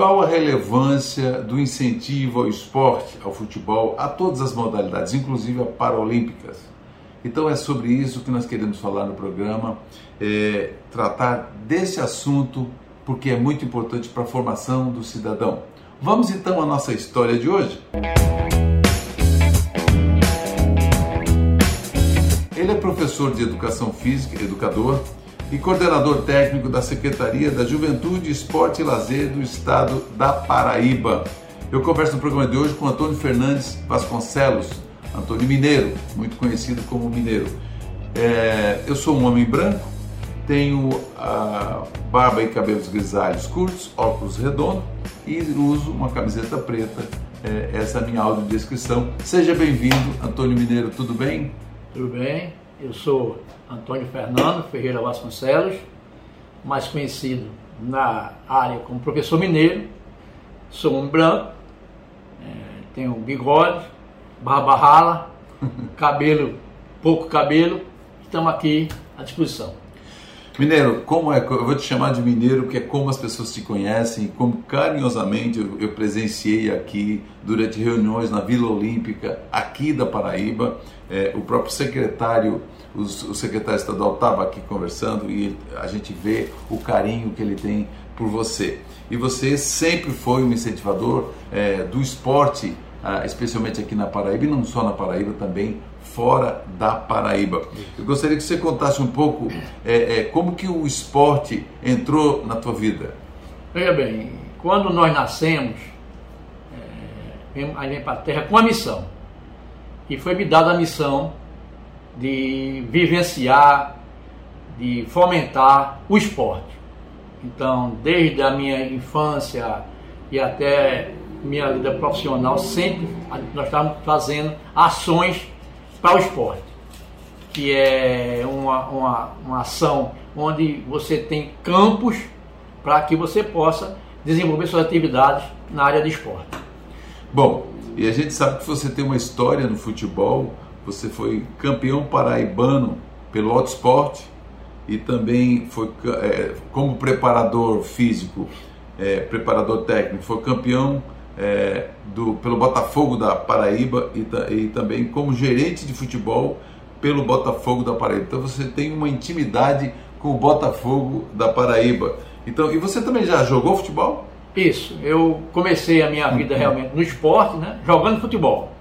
qual a relevância do incentivo ao esporte, ao futebol, a todas as modalidades, inclusive a paralímpicas? Então é sobre isso que nós queremos falar no programa, é, tratar desse assunto porque é muito importante para a formação do cidadão. Vamos então à nossa história de hoje. Ele é professor de educação física, educador e coordenador técnico da Secretaria da Juventude, Esporte e Lazer do Estado da Paraíba. Eu converso no programa de hoje com Antônio Fernandes Vasconcelos, Antônio Mineiro, muito conhecido como Mineiro. É, eu sou um homem branco, tenho a barba e cabelos grisalhos curtos, óculos redondos e uso uma camiseta preta. É, essa é a minha audiodescrição. Seja bem-vindo, Antônio Mineiro, tudo bem? Tudo bem, eu sou Antônio Fernando Ferreira Vasconcelos, mais conhecido na área como professor mineiro. Sou um branco, é, tenho bigode, barba rala, cabelo, pouco cabelo. Estamos aqui à disposição. Mineiro, como é? Eu vou te chamar de mineiro, porque é como as pessoas te conhecem, como carinhosamente eu, eu presenciei aqui durante reuniões na Vila Olímpica, aqui da Paraíba. É, o próprio secretário, os, o secretário estadual estava aqui conversando e a gente vê o carinho que ele tem por você. E você sempre foi um incentivador é, do esporte, ah, especialmente aqui na Paraíba, e não só na Paraíba, também fora da Paraíba. Eu gostaria que você contasse um pouco é, é, como que o esporte entrou na tua vida. Veja bem, quando nós nascemos, é, a gente para a Terra com uma missão. E foi me dada a missão de vivenciar, de fomentar o esporte. Então, desde a minha infância e até minha vida profissional, sempre nós estávamos fazendo ações para o esporte, que é uma, uma, uma ação onde você tem campos para que você possa desenvolver suas atividades na área de esporte. Bom, e a gente sabe que você tem uma história no futebol, você foi campeão paraibano pelo Auto e também foi é, como preparador físico, é, preparador técnico, foi campeão é, do, pelo Botafogo da Paraíba e, e, também como gerente de futebol pelo Botafogo da Paraíba. Então você tem uma intimidade com o Botafogo da Paraíba. Então, e você também já jogou futebol? Isso, eu comecei a minha vida uhum. realmente no esporte, né, jogando futebol.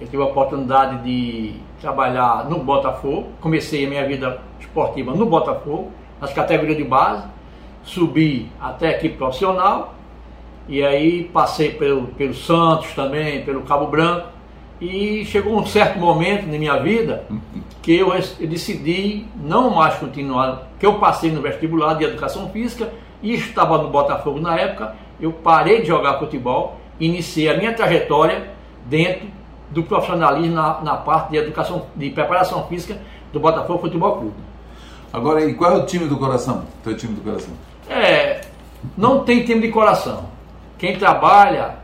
Eu tive a oportunidade de trabalhar no Botafogo, comecei a minha vida esportiva no Botafogo, nas categorias de base, subi até a equipe profissional e aí passei pelo, pelo Santos também, pelo Cabo Branco. E chegou um certo momento na minha vida que eu, eu decidi não mais continuar, que eu passei no vestibular de educação física e estava no Botafogo na época, eu parei de jogar futebol, iniciei a minha trajetória dentro do profissionalismo na, na parte de educação, de preparação física do Botafogo Futebol Clube. Agora, e qual é o time do coração? Teu time do coração? É, não tem time de coração. Quem trabalha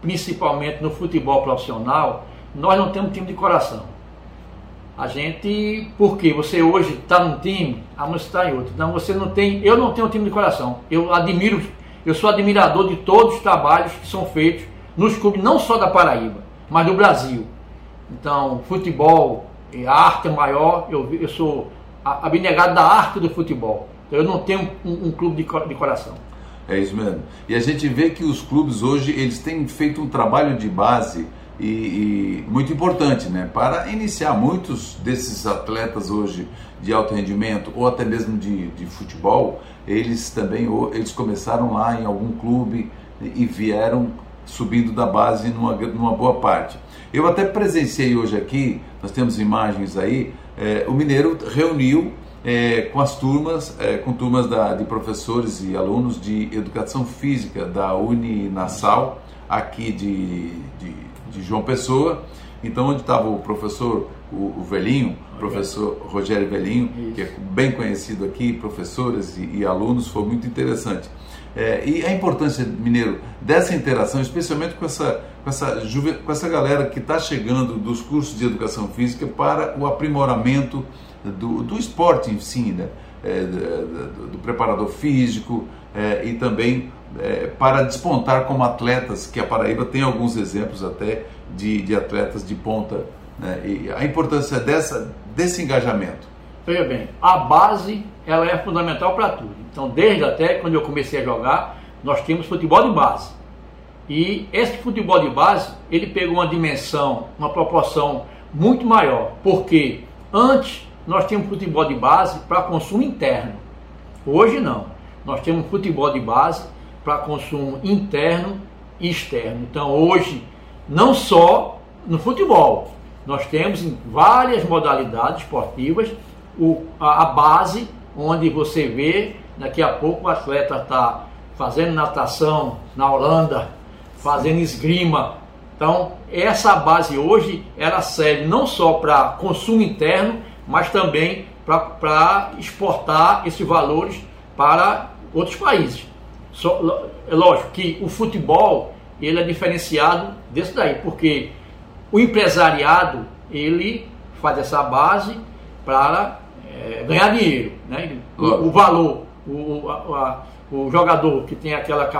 principalmente no futebol profissional, nós não temos time de coração. A gente, porque você hoje está num time, amanhã está em outro. Então você não tem, eu não tenho time de coração. Eu admiro, eu sou admirador de todos os trabalhos que são feitos nos clubes, não só da Paraíba, mas do Brasil. Então, futebol, a arte é maior, eu, eu sou abnegado da arte do futebol. Então, eu não tenho um, um clube de, de coração. É isso mesmo. E a gente vê que os clubes hoje eles têm feito um trabalho de base e, e, muito importante, né? Para iniciar muitos desses atletas hoje de alto rendimento ou até mesmo de, de futebol, eles também eles começaram lá em algum clube e vieram subindo da base numa, numa boa parte. Eu até presenciei hoje aqui, nós temos imagens aí, é, o Mineiro reuniu é, com as turmas, é, com turmas da, de professores e alunos de educação física da Uninasal, aqui de, de, de João Pessoa. Então, onde estava o professor, o, o Velhinho, professor Rogério Velhinho, Isso. que é bem conhecido aqui, professores e, e alunos, foi muito interessante. É, e a importância, Mineiro, dessa interação, especialmente com essa, com essa, com essa galera que está chegando dos cursos de educação física para o aprimoramento do, do esporte em si, né? É, do, do, preparador físico é, e também é, para despontar como atletas, que a Paraíba tem alguns exemplos até de, de atletas de ponta, né? e a importância dessa, desse engajamento. Veja bem, a base ela é fundamental para tudo. Então, desde até quando eu comecei a jogar, nós tínhamos futebol de base. E esse futebol de base, ele pegou uma dimensão, uma proporção muito maior, porque antes nós tínhamos futebol de base para consumo interno. Hoje não. Nós temos futebol de base para consumo interno e externo. Então hoje, não só no futebol, nós temos em várias modalidades esportivas o, a, a base, onde você vê, daqui a pouco o atleta está fazendo natação na Holanda, fazendo esgrima. Então, essa base hoje, ela serve não só para consumo interno, mas também para exportar esses valores para outros países. Só, é lógico que o futebol ele é diferenciado desse daí, porque o empresariado ele faz essa base para é, ganhar dinheiro, né? o, o valor, o, a, o jogador que tem aquela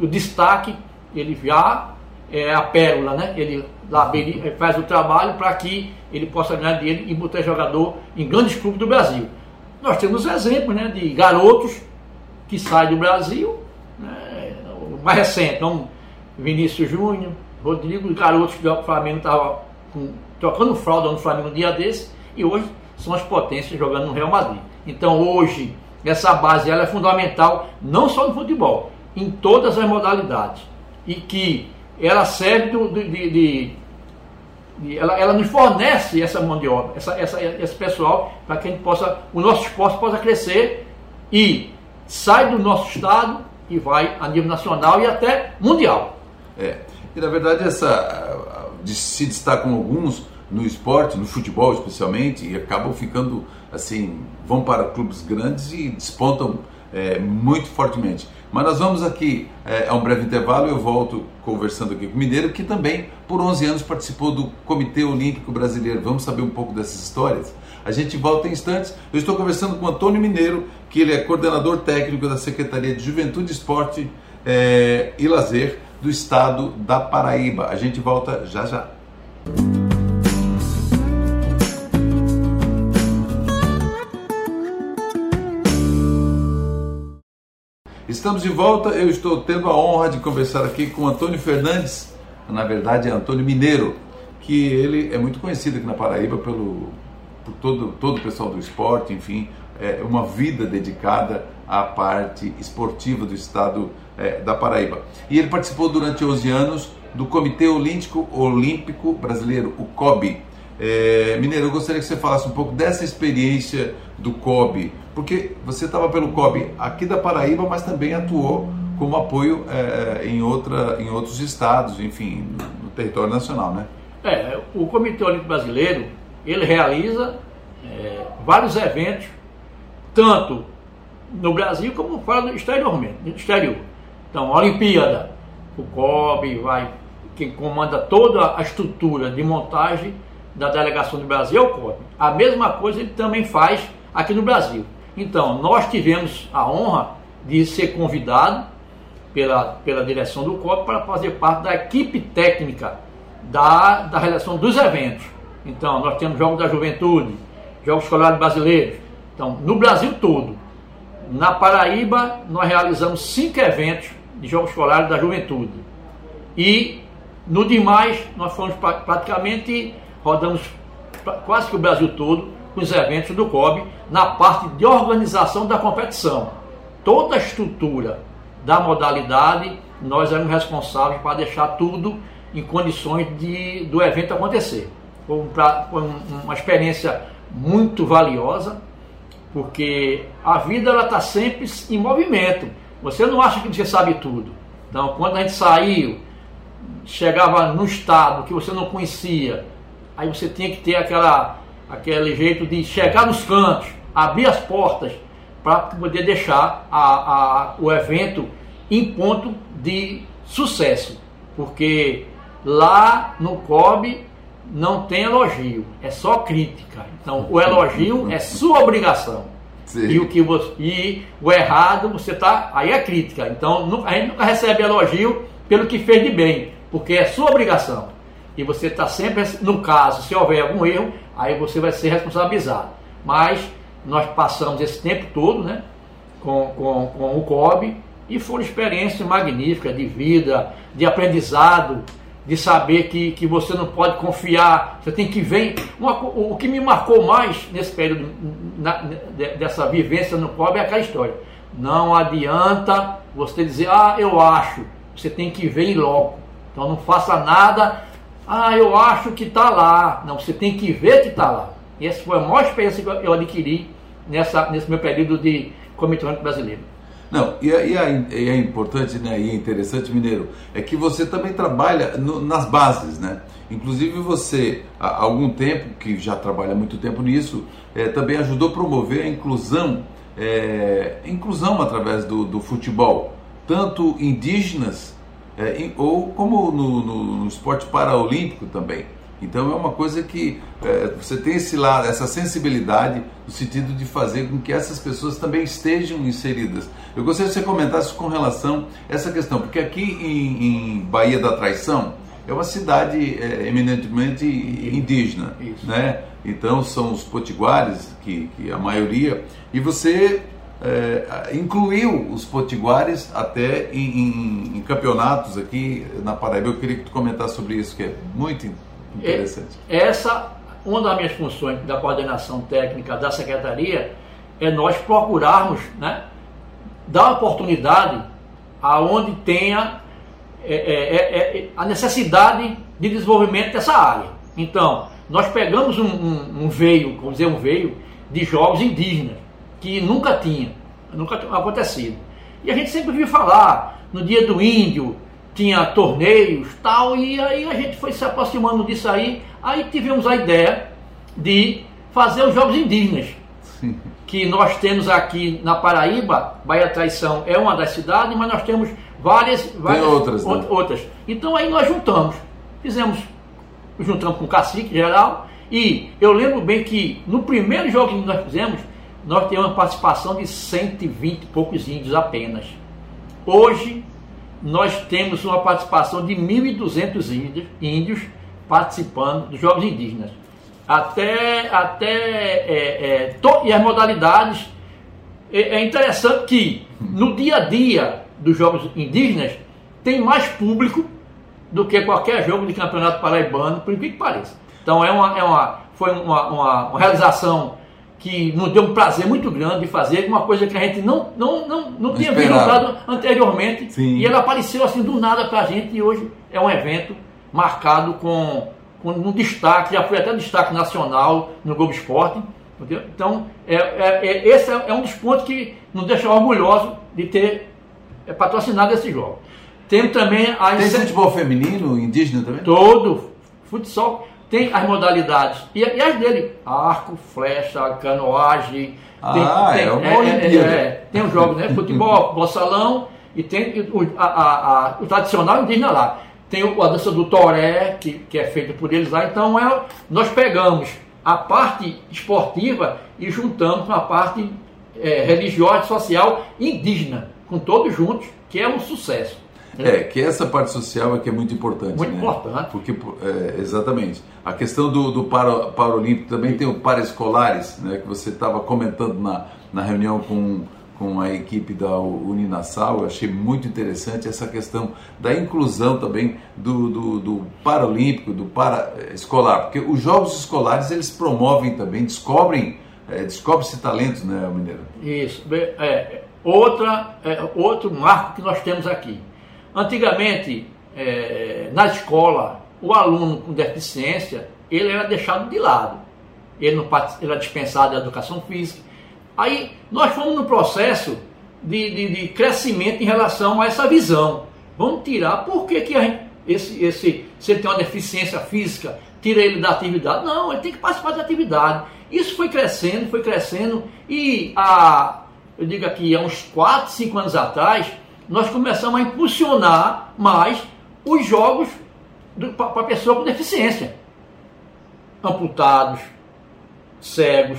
o destaque, ele já é a pérola, né? Ele lá ele faz o trabalho para que ele possa ganhar dinheiro e botar jogador em grandes clubes do Brasil. Nós temos exemplos, né, de garotos que saem do Brasil mais recente, então, Vinícius Júnior, Rodrigo, os garotos que o Flamengo estava trocando fralda no Flamengo um dia desse, e hoje são as potências jogando no Real Madrid. Então hoje, essa base ela é fundamental, não só no futebol, em todas as modalidades. E que ela serve de, de, de, ela, ela nos fornece essa mão de obra, essa, essa, esse pessoal, para que a gente possa, o nosso esporte possa crescer e sai do nosso estado e vai a nível nacional e até mundial. É. E na verdade essa se destacam alguns no esporte, no futebol especialmente, e acabam ficando assim, vão para clubes grandes e despontam é, muito fortemente. Mas nós vamos aqui é, a um breve intervalo. Eu volto conversando aqui com o Mineiro, que também por 11 anos participou do Comitê Olímpico Brasileiro. Vamos saber um pouco dessas histórias? A gente volta em instantes. Eu estou conversando com Antônio Mineiro, que ele é coordenador técnico da Secretaria de Juventude, Esporte é, e Lazer do Estado da Paraíba. A gente volta já já. Estamos de volta. Eu estou tendo a honra de conversar aqui com Antônio Fernandes, na verdade é Antônio Mineiro, que ele é muito conhecido aqui na Paraíba pelo por todo, todo o pessoal do esporte, enfim, é uma vida dedicada à parte esportiva do estado é, da Paraíba. E ele participou durante 11 anos do Comitê Olímpico, Olímpico Brasileiro, o COB. É, Mineiro, eu gostaria que você falasse um pouco dessa experiência do COB, porque você estava pelo COB aqui da Paraíba, mas também atuou como apoio é, em, outra, em outros estados, enfim, no, território nacional, né? É, o Comitê Olímpico Brasileiro, ele realiza é, vários eventos, tanto no Brasil como fora do exteriormente, no exterior. Então, a Olimpíada, o COB vai, quem comanda toda a estrutura de montagem da delegação do Brasil é o COB. A mesma coisa ele também faz aqui no Brasil. Então, nós tivemos a honra de ser convidado pela, pela direção do COB para fazer parte da equipe técnica da, da realização dos eventos. Então, nós temos Jogos da Juventude, Jogos Escolares Brasileiros. Então, no Brasil todo. Na Paraíba, nós realizamos cinco eventos de Jogos Escolares da Juventude. E no demais, nós fomos praticamente, rodamos quase que o Brasil todo com os eventos do COB na parte de organização da competição. Toda a estrutura da modalidade, nós éramos responsáveis para deixar tudo em condições de, do evento acontecer. Foi, um, foi uma experiência muito valiosa, porque a vida ela está sempre em movimento. Você não acha que você sabe tudo. Então, quando a gente saiu, chegava no estado que você não conhecia, aí você tinha que ter aquela, aquele jeito de chegar nos cantos, abrir as portas para poder deixar a, a, o evento em ponto de sucesso. Porque lá no COB não tem elogio, é só crítica. Então, o elogio é sua obrigação. Sim. E o que você, e o errado você está aí é crítica. Então a gente nunca recebe elogio pelo que fez de bem, porque é sua obrigação. E você está sempre no caso, se houver algum erro, aí você vai ser responsabilizado. Mas nós passamos esse tempo todo, né, com, com, com o COB e foram experiências magníficas de vida, de aprendizado, de saber que, que você não pode confiar, você tem que ver. Uma, o que me marcou mais nesse período, na, dessa vivência no COB é aquela história. Não adianta você dizer, ah, eu acho. Você tem que ver em. Então não faça nada, ah, eu acho que está lá. Não, você tem que ver que está lá. E essa foi a maior experiência que eu adquiri nessa, nesse meu período de Comitê Brasileiro. Não, e, e, é, e, é, importante né, e é interessante, Mineiro, é que você também trabalha no, nas bases, né? Inclusive você, há algum tempo, que já trabalha muito tempo nisso, é, também ajudou a promover a inclusão, é, inclusão através do, do futebol, tanto indígenas é, ou como no, no, no esporte paraolímpico também. Então é uma coisa que é, você tem esse lado, essa sensibilidade no sentido de fazer com que essas pessoas também estejam inseridas. Eu gostaria que você comentasse com relação a essa questão, porque aqui em, em Bahia da Traição é uma cidade é, eminentemente indígena, Isso. né? Então são os potiguares, que, que a maioria, e você é, incluiu os potiguares até em, em, em, campeonatos aqui na Paraíba. Eu queria que tu comentasse sobre isso, que é muito interessante. É, essa, uma das minhas funções da coordenação técnica da Secretaria é nós procurarmos né, dar oportunidade aonde tenha é, é, é, é, a necessidade de desenvolvimento dessa área. Então, nós pegamos um, um, um veio, vamos dizer, um veio de jogos indígenas, que nunca tinha, nunca tinha acontecido. E a gente sempre viu falar no dia do índio, tinha torneios tal, e aí a gente foi se aproximando disso aí, aí tivemos a ideia de fazer os Jogos Indígenas. Sim. Que nós temos aqui na Paraíba, Bahia Traição é uma das cidades, mas nós temos várias, várias outras, né? outras. Então aí nós juntamos, fizemos, juntamos com o cacique geral, e eu lembro bem que no primeiro jogo que nós fizemos, nós tivemos uma participação de 120 e poucos índios apenas. Hoje nós temos uma participação de 1.200 índios, índios participando dos Jogos Indígenas. Até, até é, é, to, e as modalidades. É, é interessante que no dia a dia dos Jogos Indígenas tem mais público do que qualquer jogo de campeonato paraibano, por incrível que pareça. Então é uma, é uma, foi uma, uma, uma realização que nos deu um prazer muito grande de fazer, uma coisa que a gente não, não, não, não tinha vislumbrado anteriormente. Sim. E ela apareceu assim do nada para a gente e hoje é um evento marcado com, com um destaque, já foi até destaque nacional no Globo Esporte. Entendeu? Então, é, é, é, esse é, é, um dos pontos que nos deixa orgulhosos de ter é, patrocinado esse jogo. Tem também a. Tem futebol feminino, indígena também? Todo. Futsal tem as modalidades. E, e as dele, arco, flecha, canoagem. Ah, tem, é, uma é, é, é, tem os jogos, né? Futebol, bolsalão e tem o, a, a, a, o tradicional indígena lá. Tem a dança do toré, que, que é feita por eles lá. Então é, nós pegamos a parte esportiva e juntamos com a parte é, religiosa e social indígena, com todos juntos, que é um sucesso. É, que essa parte social é que é muito importante. Muito né? importante. Porque, é, exatamente. A questão do, do para, Paralímpico também tem o Paraescolares, né, que você estava comentando na, na reunião com, com a equipe da Uninassal, eu achei muito interessante essa questão da inclusão também do, do, do Paralímpico, do Paraescolar, porque os jogos escolares eles promovem também, descobrem, é, descobrem-se talentos, né, Mineiro? Isso. É, outra, é, outro marco que nós temos aqui Antigamente, é, na escola, o aluno com deficiência, ele era deixado de lado. Ele, não, ele era dispensado de educação física. Aí nós fomos no processo de, de, de crescimento em relação a essa visão. Vamos tirar, por que, que gente, esse, esse, se ele tem uma deficiência física, tira ele da atividade? Não, ele tem que participar da atividade. Isso foi crescendo, foi crescendo, e há, eu digo aqui, há uns 4, 5 anos atrás, nós começamos a impulsionar mais os jogos para a pessoa com deficiência. Amputados, cegos,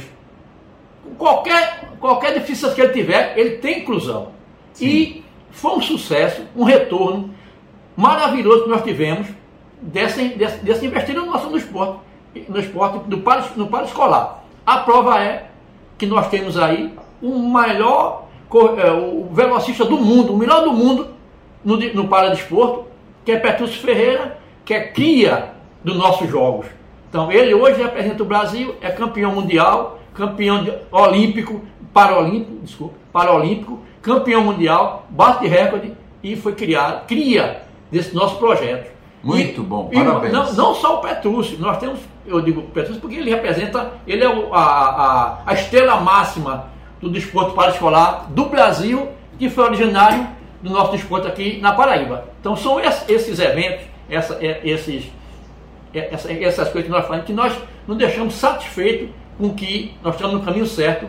qualquer, qualquer deficiência que ele tiver, ele tem inclusão. Sim. E foi um sucesso, um retorno maravilhoso que nós tivemos desse, desse, desse investimento nosso no esporte, no esporte do no para escolar. A prova é que nós temos aí o melhor é, o velocista do mundo, o melhor do mundo no, no paradesporto, que é Petrúcio Ferreira, que é cria dos nossos jogos. Então ele hoje representa o Brasil, é campeão mundial, campeão de, olímpico, paralímpico, desculpa, paralímpico, campeão mundial, bate recorde e foi criado, cria desse nosso projeto. Muito e, bom, parabéns. Não, não, só o Petrúcio, nós temos, eu digo Petrúcio porque ele representa, ele é a, a, a estrela máxima do desporto paraescolar do Brasil, que foi originário do nosso desporto aqui na Paraíba. Então são esses eventos, essa, é, esses, é, essa, essas coisas que nós falamos, que nós nos deixamos satisfeitos com que nós estamos no caminho certo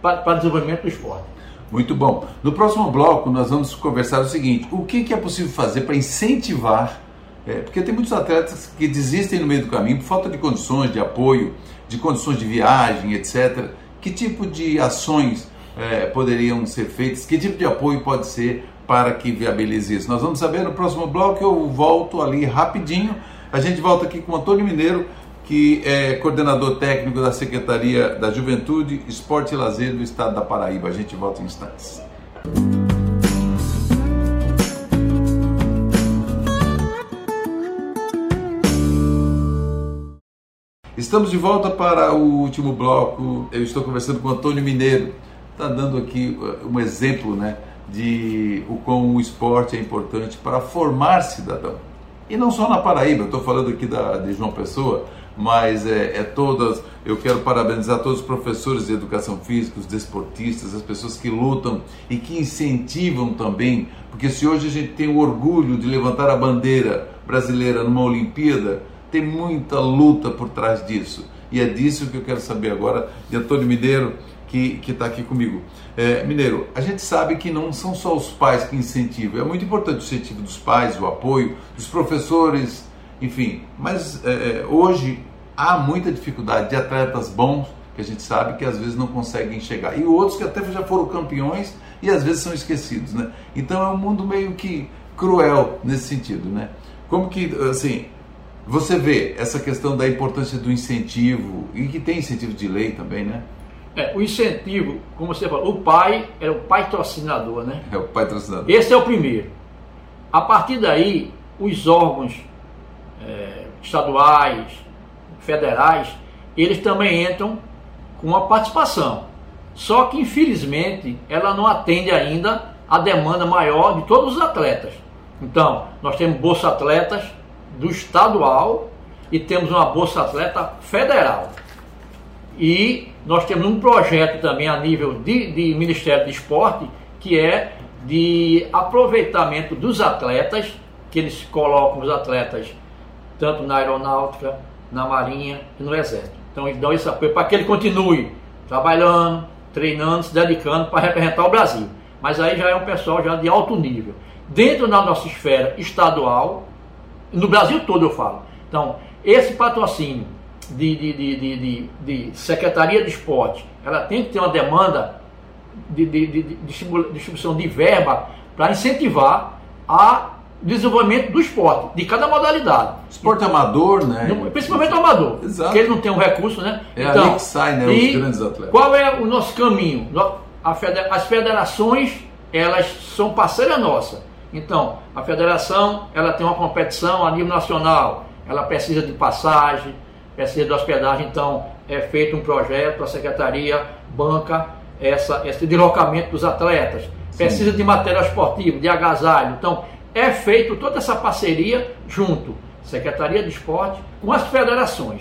para, para o desenvolvimento do esporte. Muito bom. No próximo bloco, nós vamos conversar o seguinte: o que, que é possível fazer para incentivar? É, porque tem muitos atletas que desistem no meio do caminho por falta de condições, de apoio, de condições de viagem, etc. Que tipo de ações é, poderiam ser feitas? Que tipo de apoio pode ser para que viabilize isso? Nós vamos saber no próximo bloco. Eu volto ali rapidinho. A gente volta aqui com o Antônio Mineiro que é coordenador técnico da Secretaria da Juventude, Esporte e Lazer do Estado da Paraíba. A gente volta em instantes. Estamos de volta para o último bloco. Eu estou conversando com Antônio Mineiro. Está dando aqui uh, um exemplo né, de o como o esporte é importante para formar cidadão. E não só na Paraíba, estou falando aqui da, de João Pessoa, mas é, é, todas. Eu quero parabenizar todos os professores de educação física, os desportistas, as pessoas que lutam e que incentivam também, porque se hoje a gente tem o orgulho de levantar a bandeira brasileira numa Olimpíada, tem muita luta por trás disso. E é disso que eu quero saber agora de Antônio Mineiro, que está aqui comigo. É, Mineiro, a gente sabe que não são só os pais que incentivam, é muito importante o incentivo dos pais, o apoio dos professores, enfim, mas é, é, hoje há muita dificuldade de atletas bons que a gente sabe que às vezes não conseguem chegar e outros que até já foram campeões e às vezes são esquecidos, né? Então é um mundo meio que cruel nesse sentido, né? Como que assim você vê essa questão da importância do incentivo e que tem incentivo de lei também, né? É, o incentivo, como você falou, o pai é o pai patrocinador, né? É o pai patrocinador. Esse é o primeiro. A partir daí, os órgãos é, estaduais, federais, eles também entram com uma participação. Só que, infelizmente, ela não atende ainda a demanda maior de todos os atletas. Então, nós temos Bolsa Atletas do estadual e temos uma Bolsa Atleta federal. E nós temos um projeto também a nível de, de Ministério do Esporte, que é de aproveitamento dos atletas, que eles colocam os atletas tanto na aeronáutica, na marinha e no exército. Então eles dão esse apoio para que ele continue trabalhando, treinando, se dedicando para representar o Brasil. Mas aí já é um pessoal já de alto nível. Dentro da nossa esfera estadual, no Brasil todo eu falo. Então, esse patrocínio de, de, de, de, de Secretaria de Esporte, ela tem que ter uma demanda de, de, de distribuição de verba para incentivar a desenvolvimento do esporte, de cada modalidade. Esporte amador, né? Principalmente o amador. Exato. Porque ele não tem um recurso, né? É então, ali que sai, né? Os grandes atletas. Qual é o nosso caminho? As federações, elas são parceira nossa. Então, a federação, ela tem uma competição a nível nacional. Ela precisa de passagem, precisa de hospedagem. Então, é feito um projeto, a secretaria banca essa, esse deslocamento dos atletas. Precisa Sim. de material esportivo, de agasalho. Então, é feito toda essa parceria junto, Secretaria de Esporte, com as federações,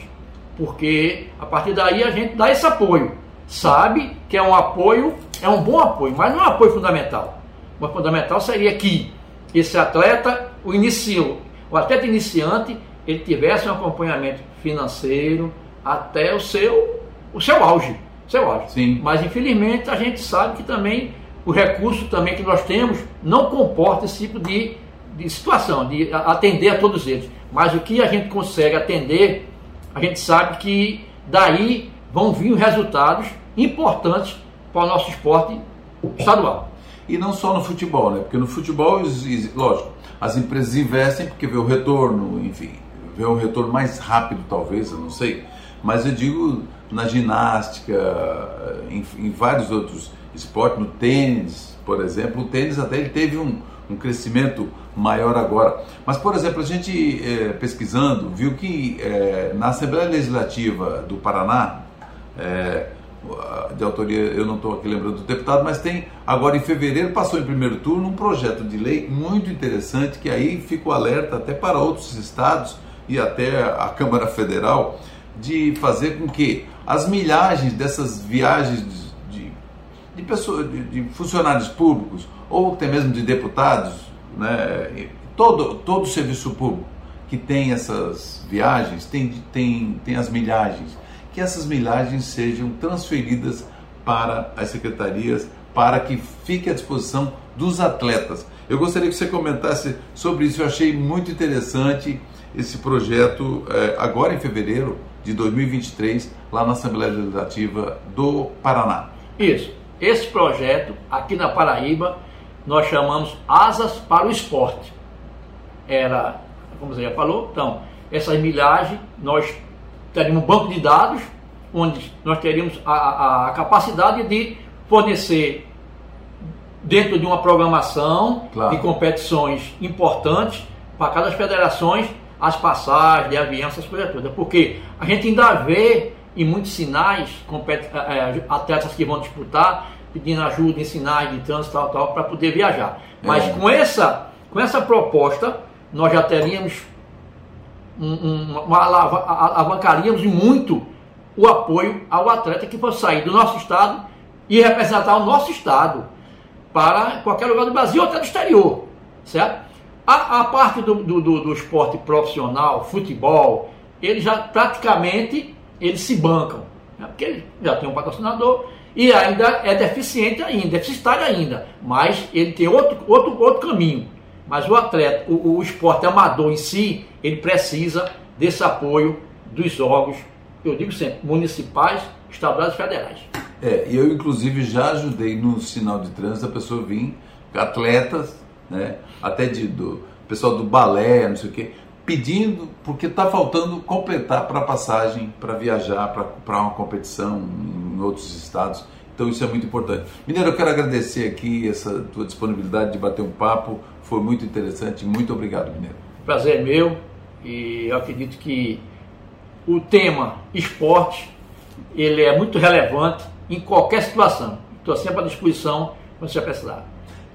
porque a partir daí a gente dá esse apoio. Sabe que é um apoio, é um bom apoio, mas não é um apoio fundamental. O fundamental seria que esse atleta, o inicio, o atleta iniciante, ele tivesse um acompanhamento financeiro até o seu, o seu auge. Seu auge. Sim. Mas infelizmente a gente sabe que também o recurso também que nós temos não comporta esse tipo de de situação, de atender a todos eles. Mas o que a gente consegue atender, a gente sabe que daí vão vir os resultados importantes para o nosso esporte estadual. E não só no futebol, né? Porque no futebol, lógico, as empresas investem porque vê o retorno, enfim, vê um retorno mais rápido, talvez, eu não sei. Mas eu digo na ginástica, em, em vários outros esportes, no tênis, por exemplo. O tênis até ele teve um, um crescimento maior agora. Mas, por exemplo, a gente é, pesquisando viu que é, na Assembleia Legislativa do Paraná, é, de autoria, eu não estou aqui lembrando do deputado, mas tem agora em fevereiro passou em primeiro turno um projeto de lei muito interessante que aí fica o alerta até para outros estados e até a Câmara Federal de fazer com que as milhagens dessas viagens de, de, de, de funcionários públicos ou até mesmo de deputados, né, todo, todo serviço público que tem essas viagens, tem, tem, tem as milhagens, que essas milhagens sejam transferidas para as secretarias, para que fique à disposição dos atletas. Eu gostaria que você comentasse sobre isso, eu achei muito interessante esse projeto é, agora em fevereiro de 2023, lá na Assembleia Legislativa do Paraná. Isso. Esse projeto, aqui na Paraíba, nós chamamos Asas para o Esporte. Era, como você já falou, então, essas milhagens, nós teríamos um banco de dados, onde nós teríamos a, a, a capacidade de fornecer, dentro de uma programação claro. de competições importantes, para cada federações, as passagens de avião, essas coisas todas. Porque a gente ainda vê em muitos sinais é, atletas que vão disputar pedindo ajuda em sinais de trânsito tal, tal, para poder viajar. Mas é. com, essa, com essa proposta, nós já teríamos um, um, uma alavancaríamos muito o apoio ao atleta que fosse sair do nosso estado e representar o nosso estado para qualquer lugar do Brasil ou até do exterior, certo? A, a parte do, do, do, esporte profissional, futebol, eles já praticamente eles se bancam, né? porque ele já tem um patrocinador e ainda é deficiente ainda, deficitário ainda, mas ele tem outro, outro, outro caminho. Mas o atleta, o, o esporte amador em si, ele precisa desse apoio dos órgãos, eu digo sempre, municipais, estaduais e federais. É, eu inclusive já ajudei no sinal de trânsito a pessoa vir, atletas né? até de, do pessoal do balé, não sei o quê, pedindo, porque está faltando completar para passagem, para viajar, para uma competição em outros estados. Então isso é muito importante. Mineiro, eu quero agradecer aqui essa tua disponibilidade de bater um papo, foi muito interessante. Muito obrigado, Mineiro. Prazer é meu e eu acredito que o tema esporte ele é muito relevante em qualquer situação. Estou sempre à disposição quando você precisar.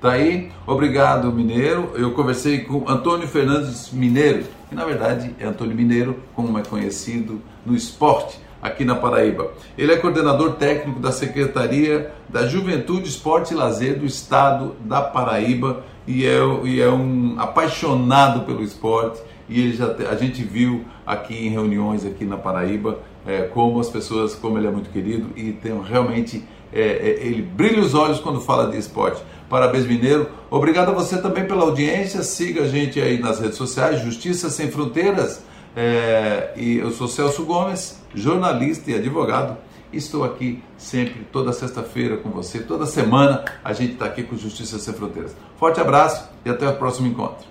Tá aí, obrigado Mineiro. Eu conversei com Antônio Fernandes Mineiro, que na verdade é Antônio Mineiro, como é conhecido no esporte aqui na Paraíba. Ele é coordenador técnico da Secretaria da Juventude, Esporte e Lazer do Estado da Paraíba e é, e é um apaixonado pelo esporte. E ele já, a gente viu aqui em reuniões aqui na Paraíba é, como as pessoas, como ele é muito querido e tem realmente é, é ele brilha os olhos quando fala de esporte. Parabéns, Mineiro. Obrigado a você também pela audiência. Siga a gente aí nas redes sociais, Justiça Sem Fronteiras. É, e eu sou Celso Gomes, jornalista e advogado. Estou aqui sempre, toda sexta-feira com você. Toda semana a gente está aqui com Justiça Sem Fronteiras. Forte abraço e até o próximo encontro.